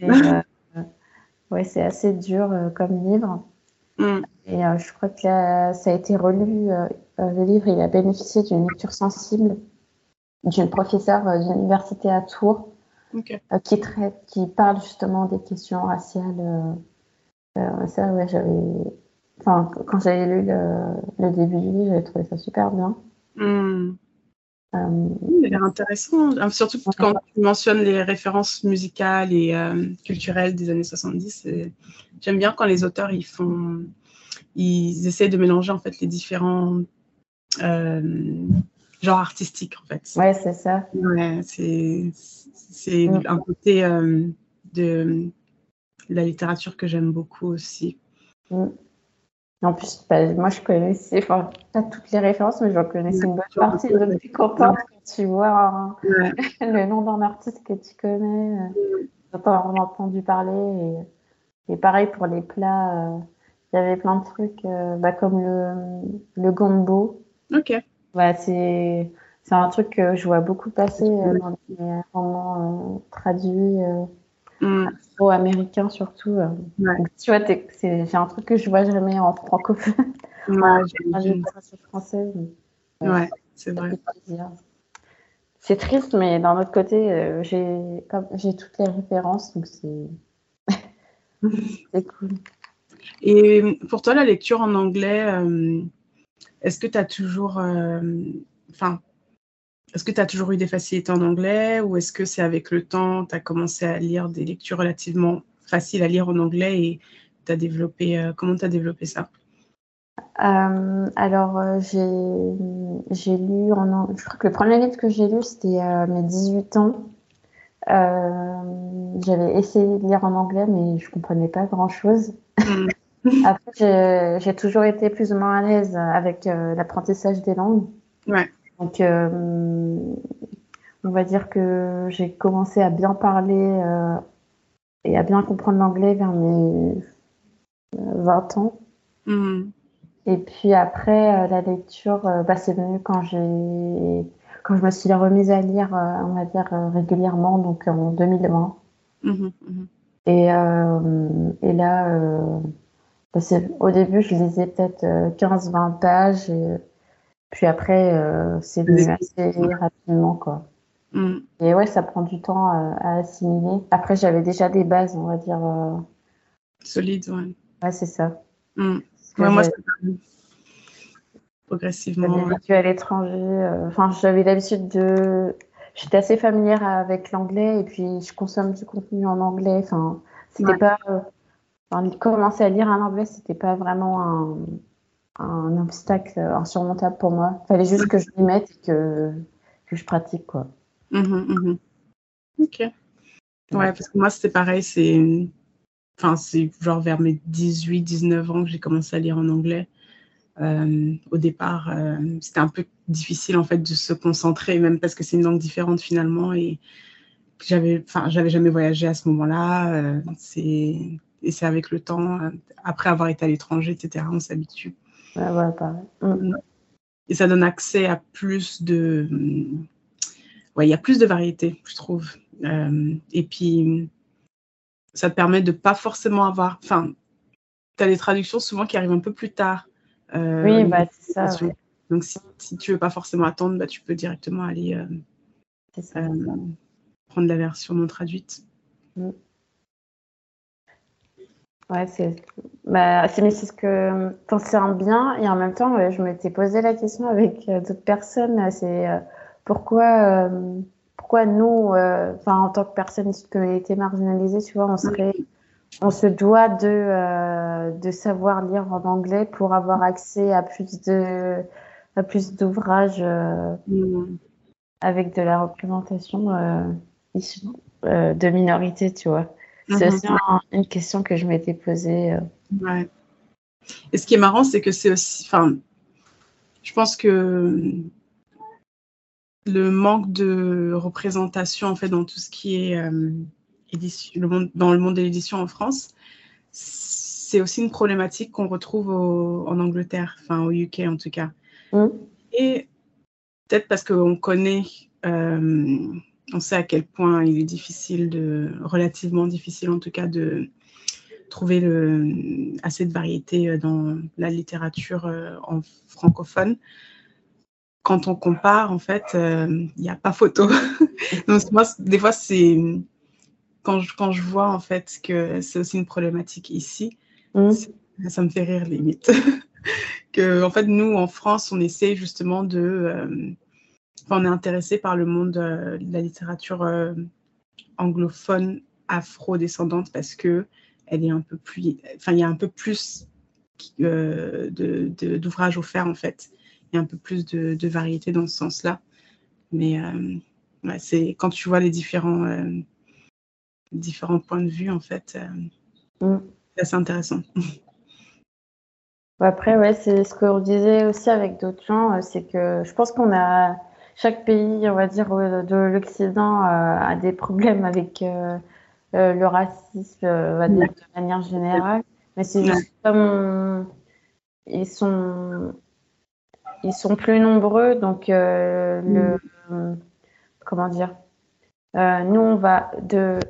ouais, c'est assez dur comme livre. Mm. Et je crois que ça a été relu. le livre, il a bénéficié d'une lecture sensible d'une professeure d'université à Tours qui traite, qui parle justement des questions raciales. ça, ouais, j'avais Enfin, quand j'avais lu le, début du livre, j'avais trouvé ça super bien. Hmm. Euh, il a l'air intéressant, hein. surtout quand tu mentionnes les références musicales et euh, culturelles des années 70. J'aime bien quand les auteurs ils font, ils essaient de mélanger en fait les différents euh, genres artistiques en fait. Ouais, c'est ça. Ouais, c'est un côté de la littérature que j'aime beaucoup aussi. Mm. En plus, bah, moi, je connaissais, enfin, pas toutes les références, mais j'en connaissais une bonne partie. Je suis contente quand tu vois le nom d'un artiste que tu connais, euh, dont on a entendu parler. Et, pareil pour les plats, euh, il y avait plein de trucs, euh, bah, comme le, le gombo. Ok. Bah, c'est un truc que je vois beaucoup passer dans les romans traduits mm. américain surtout. Euh. tu vois, c'est un truc que je vois jamais en francophone. Ouais, française. ouais, c'est vrai. C'est triste, mais d'un autre côté, euh, j'ai toutes les références, donc c'est cool. Et pour toi, la lecture en anglais, euh, est-ce que tu as toujours. Enfin, est-ce que tu as toujours eu des facilités en anglais ou est-ce que c'est avec le temps, tu as commencé à lire des lectures relativement faciles à lire en anglais et as développé, euh, comment tu as développé ça? Euh, alors, euh, j'ai lu, en, je crois que le premier livre que j'ai lu, c'était à mes 18 ans. J'avais essayé de lire en anglais, mais je comprenais pas grand-chose. Mm. Après, j'ai toujours été plus ou moins à l'aise avec l'apprentissage des langues. Ouais. Donc, euh, on va dire que j'ai commencé à bien parler euh, et à bien comprendre l'anglais vers mes 20 euh, ans. Mhm. Et puis après, la lecture, bah, c'est venu quand j'ai quand je me suis remise à lire, on va dire, régulièrement, donc en 2020. Mhm, mhm. Et, et là, bah, au début, je lisais peut-être 15-20 pages. Et, puis après, euh, c'est venu assez rapidement, quoi. Mm. Et ouais, ça prend du temps à, assimiler. Après, j'avais déjà des bases, on va dire. Euh... Solides, ouais. Ouais, c'est ça. Mm. Ouais, moi, progressivement. J'avais à l'étranger. Euh, enfin, j'avais l'habitude de. J'étais assez familière avec l'anglais et puis je consomme du contenu en anglais. Enfin, c'était pas. Enfin, commencer à lire en anglais, c'était pas vraiment un un obstacle insurmontable pour moi. Il fallait juste que je m'y mette et que, que je pratique, quoi. Mhm, mhm. Ok. Ouais, parce que moi, c'était pareil, c'est... Enfin, genre vers mes 18, 19 ans que j'ai commencé à lire en anglais. Euh, au départ, euh, c'était un peu difficile en fait de se concentrer, même parce que c'est une langue différente finalement et j'avais, enfin, j'avais jamais voyagé à ce moment-là. Euh, c'est et c'est avec le temps, après avoir été à l'étranger, etc., on s'habitue. Mm. Et ça donne accès à plus de. Ouais, il y a plus de variété, je trouve. Euh, et puis, ça te permet de pas forcément avoir. Enfin, tu as des traductions souvent qui arrivent un peu plus tard. Euh, oui, bah, c'est ça. Donc, si, si, tu veux pas forcément attendre, bah, tu peux directement aller euh, prendre la version non traduite. Mm. Ouais, c'est bah, c'est ce que c'est un bien et en même temps je m'étais posé la question avec euh, d'autres personnes c'est euh, pourquoi euh, pourquoi nous enfin en tant que personnes qui étaient marginalisées tu vois on serait on se doit de, de savoir lire en anglais pour avoir accès à plus de à plus d'ouvrages mm. avec de la représentation de minorités, tu vois. C'est mm-hmm. aussi une question que je m'étais posée. Ouais. Et ce qui est marrant, c'est que c'est aussi, enfin, je pense que le manque de représentation en fait dans tout ce qui est euh, édition, le monde, dans le monde de l'édition en France, c'est aussi une problématique qu'on retrouve en Angleterre, enfin au UK en tout cas. Mm. Et peut-être parce qu'on connaît, euh, on sait à quel point il est difficile de, relativement difficile en tout cas de trouver le, assez de variété euh, dans la littérature euh, en francophone. Quand on compare, en fait, euh, il n'y a pas photo. Donc, moi, des fois, c'est quand je, quand je vois en fait que c'est aussi une problématique ici, mmh. ça me fait rire limite. que en fait, nous, en France, on essaie justement de. Enfin, on est intéressé par le monde de la littérature anglophone afro-descendante parce que elle est un peu plus, enfin, il y a un peu plus euh, d'ouvrages offerts en fait. Il y a un peu plus de, de variété dans ce sens-là. Mais euh, c'est quand tu vois les différents, euh, différents points de vue en fait, mm. c'est assez intéressant. Après, ouais, c'est ce qu'on disait aussi avec d'autres gens, c'est que je pense qu'on a chaque pays, on va dire, de l'Occident a des problèmes avec euh, le racisme, euh, va dire, de manière générale. Mais c'est juste comme ils sont plus nombreux, donc euh, mm. comment dire nous, on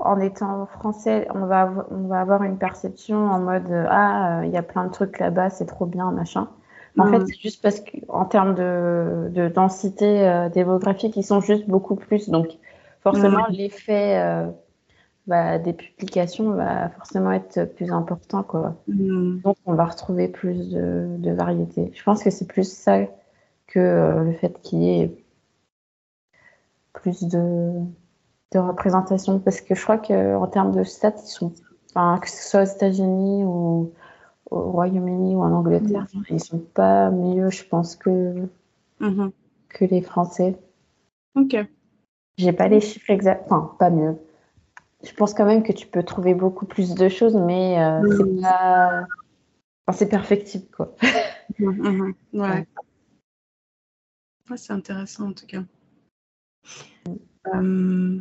en étant français, on on va avoir une perception en mode Ah, il y a plein de trucs là-bas, c'est trop bien, machin. En fait, mm. c'est juste parce qu'en termes de, de densité démographique, ils sont juste beaucoup plus. Donc, forcément, l'effet bah, des publications va forcément être plus important. Quoi. Mm. Donc, on va retrouver plus de, de variété. Je pense que c'est plus ça que euh, le fait qu'il y ait plus de, de, représentation. Parce que je crois qu'en termes de stats, ils sont, enfin, que ce soit aux États-Unis ou au Royaume-Uni ou en Angleterre, mm. ils sont pas mieux, je pense, que, mm-hmm. que les Français. Ok. J'ai pas les chiffres exacts, enfin, pas mieux je pense quand même que tu peux trouver beaucoup plus de choses, mais euh, c'est pas. c'est perfectible, quoi. Mhm, mhm. ouais. c'est intéressant en tout cas. Euh,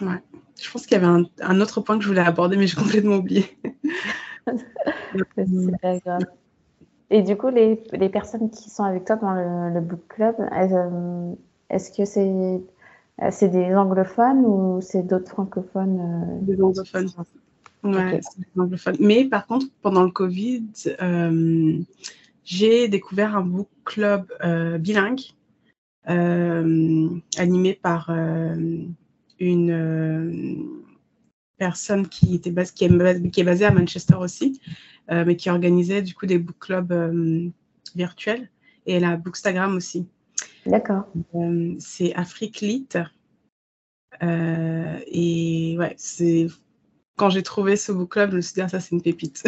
ouais. Je pense qu'il y avait un, autre point que je voulais aborder, mais j'ai complètement oublié. c'est pas grave. Et du coup, les, les, personnes qui sont avec toi dans le, book club, euh, est-ce que c'est euh, c'est des anglophones ou c'est d'autres francophones euh, Des anglophones. Ouais, c'est des anglophones. Mais par contre, pendant le Covid, euh, j'ai découvert un book club bilingue animé par une personne qui, était base, qui, est, qui est basée à Manchester aussi, mais qui organisait du coup des book clubs virtuels. Et elle a Bookstagram aussi. D'accord. Euh, c'est Afrique Lit. Euh, et ouais, c'est quand j'ai trouvé ce book club, je me suis dit, ah, ça, c'est une pépite.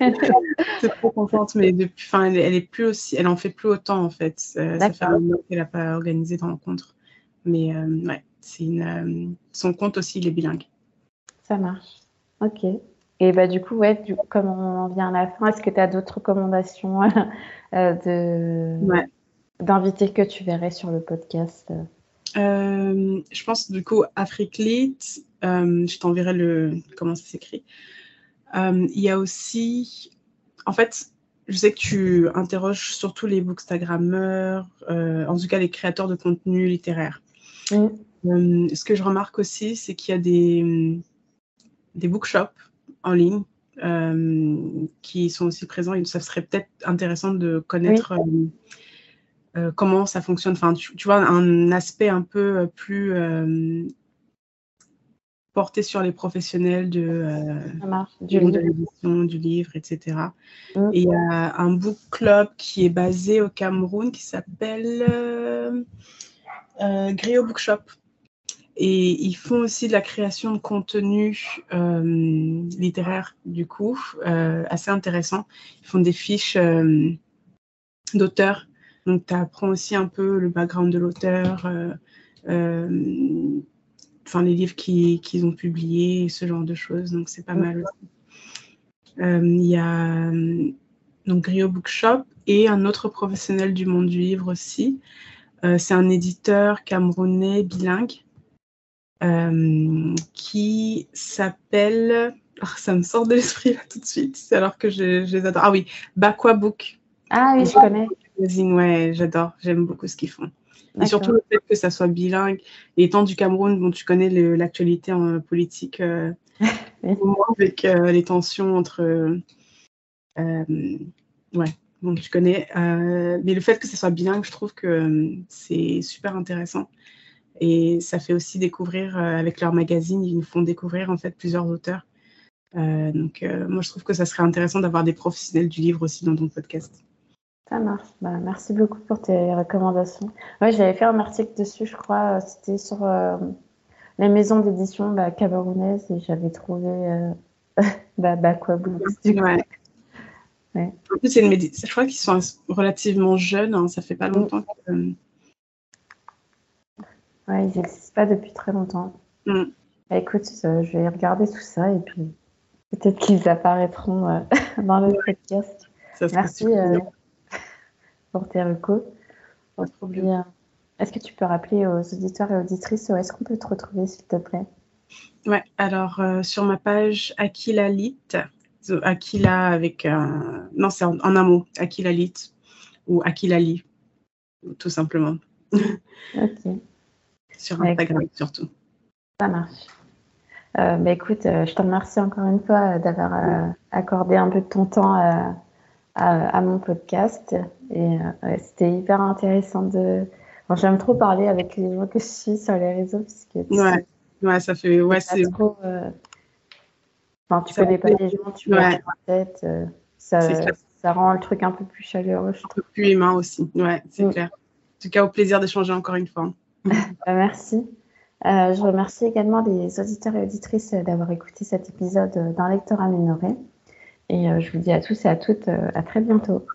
c'est trop contente, mais depuis, enfin, elle, est plus aussi, elle en fait plus autant, en fait. Euh, ça fait un moment qu'elle n'a pas organisé de rencontre. Mais ouais, une, son compte aussi, il est bilingue. Ça marche. Ok. Et bah, du coup, ouais, du comme on en vient à la fin, est-ce que tu as d'autres recommandations de, ouais d'invités que tu verrais sur le podcast? Euh, Je pense du coup Africlit, euh, je t'enverrai le comment ça s'écrit. Euh, il y a aussi, en fait, je sais que tu interroges surtout les bookstagrammeurs, en tout cas les créateurs de contenu littéraire. Ce que je remarque aussi, c'est qu'il y a des, des bookshops en ligne qui sont aussi présents et ça serait peut-être intéressant de connaître euh, comment ça fonctionne. Enfin, tu, vois, un aspect un peu euh, plus euh, porté sur les professionnels de, du, livre. du livre, etc. Mm. Et il y a un book club qui est basé au Cameroun qui s'appelle Griot Bookshop. Et ils font aussi de la création de contenu euh, littéraire, du coup, euh, assez intéressant. Ils font des fiches euh, d'auteurs. Donc, tu apprends aussi un peu le background de l'auteur, enfin, les livres qu'ils ont publiés, ce genre de choses. Donc, c'est pas mal aussi. Il y a donc Griot Bookshop et un autre professionnel du monde du livre aussi. c'est un éditeur camerounais bilingue euh, qui s'appelle. Oh, ça me sort de l'esprit là tout de suite, alors que je, les adore. Ah oui, Bakwa Book. Ah oui, je connais. Ouais, j'adore, j'aime beaucoup ce qu'ils font. Et surtout le fait que ça soit bilingue. Et étant du Cameroun, bon, tu connais l'actualité en politique, euh, avec euh, les tensions entre. ouais, bon, tu connais. mais le fait que ça soit bilingue, je trouve que c'est super intéressant. Et ça fait aussi découvrir, euh, avec leur magazine, ils nous font découvrir en fait plusieurs auteurs. Euh, donc euh, moi, je trouve que ça serait intéressant d'avoir des professionnels du livre aussi dans ton podcast. Ça marche. Bah, merci beaucoup pour tes recommandations. Ouais, j'avais fait un article dessus, je crois. C'était sur les maisons d'édition bah, camerounaises et j'avais trouvé bah, bah, quoi, ouais. Ouais. En plus, une je crois qu'ils sont relativement jeunes. Hein, ça fait pas mm. longtemps que Ouais, ils n'existent pas depuis très longtemps. Mm. Bah, écoute, euh, je vais regarder tout ça et puis peut-être qu'ils apparaîtront euh, dans le podcast. Merci euh, pour tes recours. Est-ce que tu peux rappeler aux auditeurs et auditrices où est-ce qu'on peut te retrouver, s'il te plaît? Ouais, alors sur ma page Aquila Lit, Aquila avec un. Non, c'est en, un mot, Aquila Lit ou Aquila Lit, tout simplement. ok sur Instagram surtout. Ça marche. Euh, bah, écoute, euh, je te remercie encore une fois euh, d'avoir accordé un peu de ton temps à, mon podcast. Et c'était hyper intéressant de. J'aime trop parler avec les gens que je suis sur les réseaux. Parce que ouais. ouais, ça fait. Ouais, c'est. Enfin, tu connais pas les gens, tu vois tête. ça, ça rend le truc un peu plus chaleureux. un peu plus humain aussi. Ouais, c'est mm. clair. En tout cas, au plaisir d'échanger encore une fois. Bah, merci. Euh, je remercie également les auditeurs et auditrices d'avoir écouté cet épisode d'un lecteur amélioré. Et euh, je vous dis à tous et à toutes à très bientôt.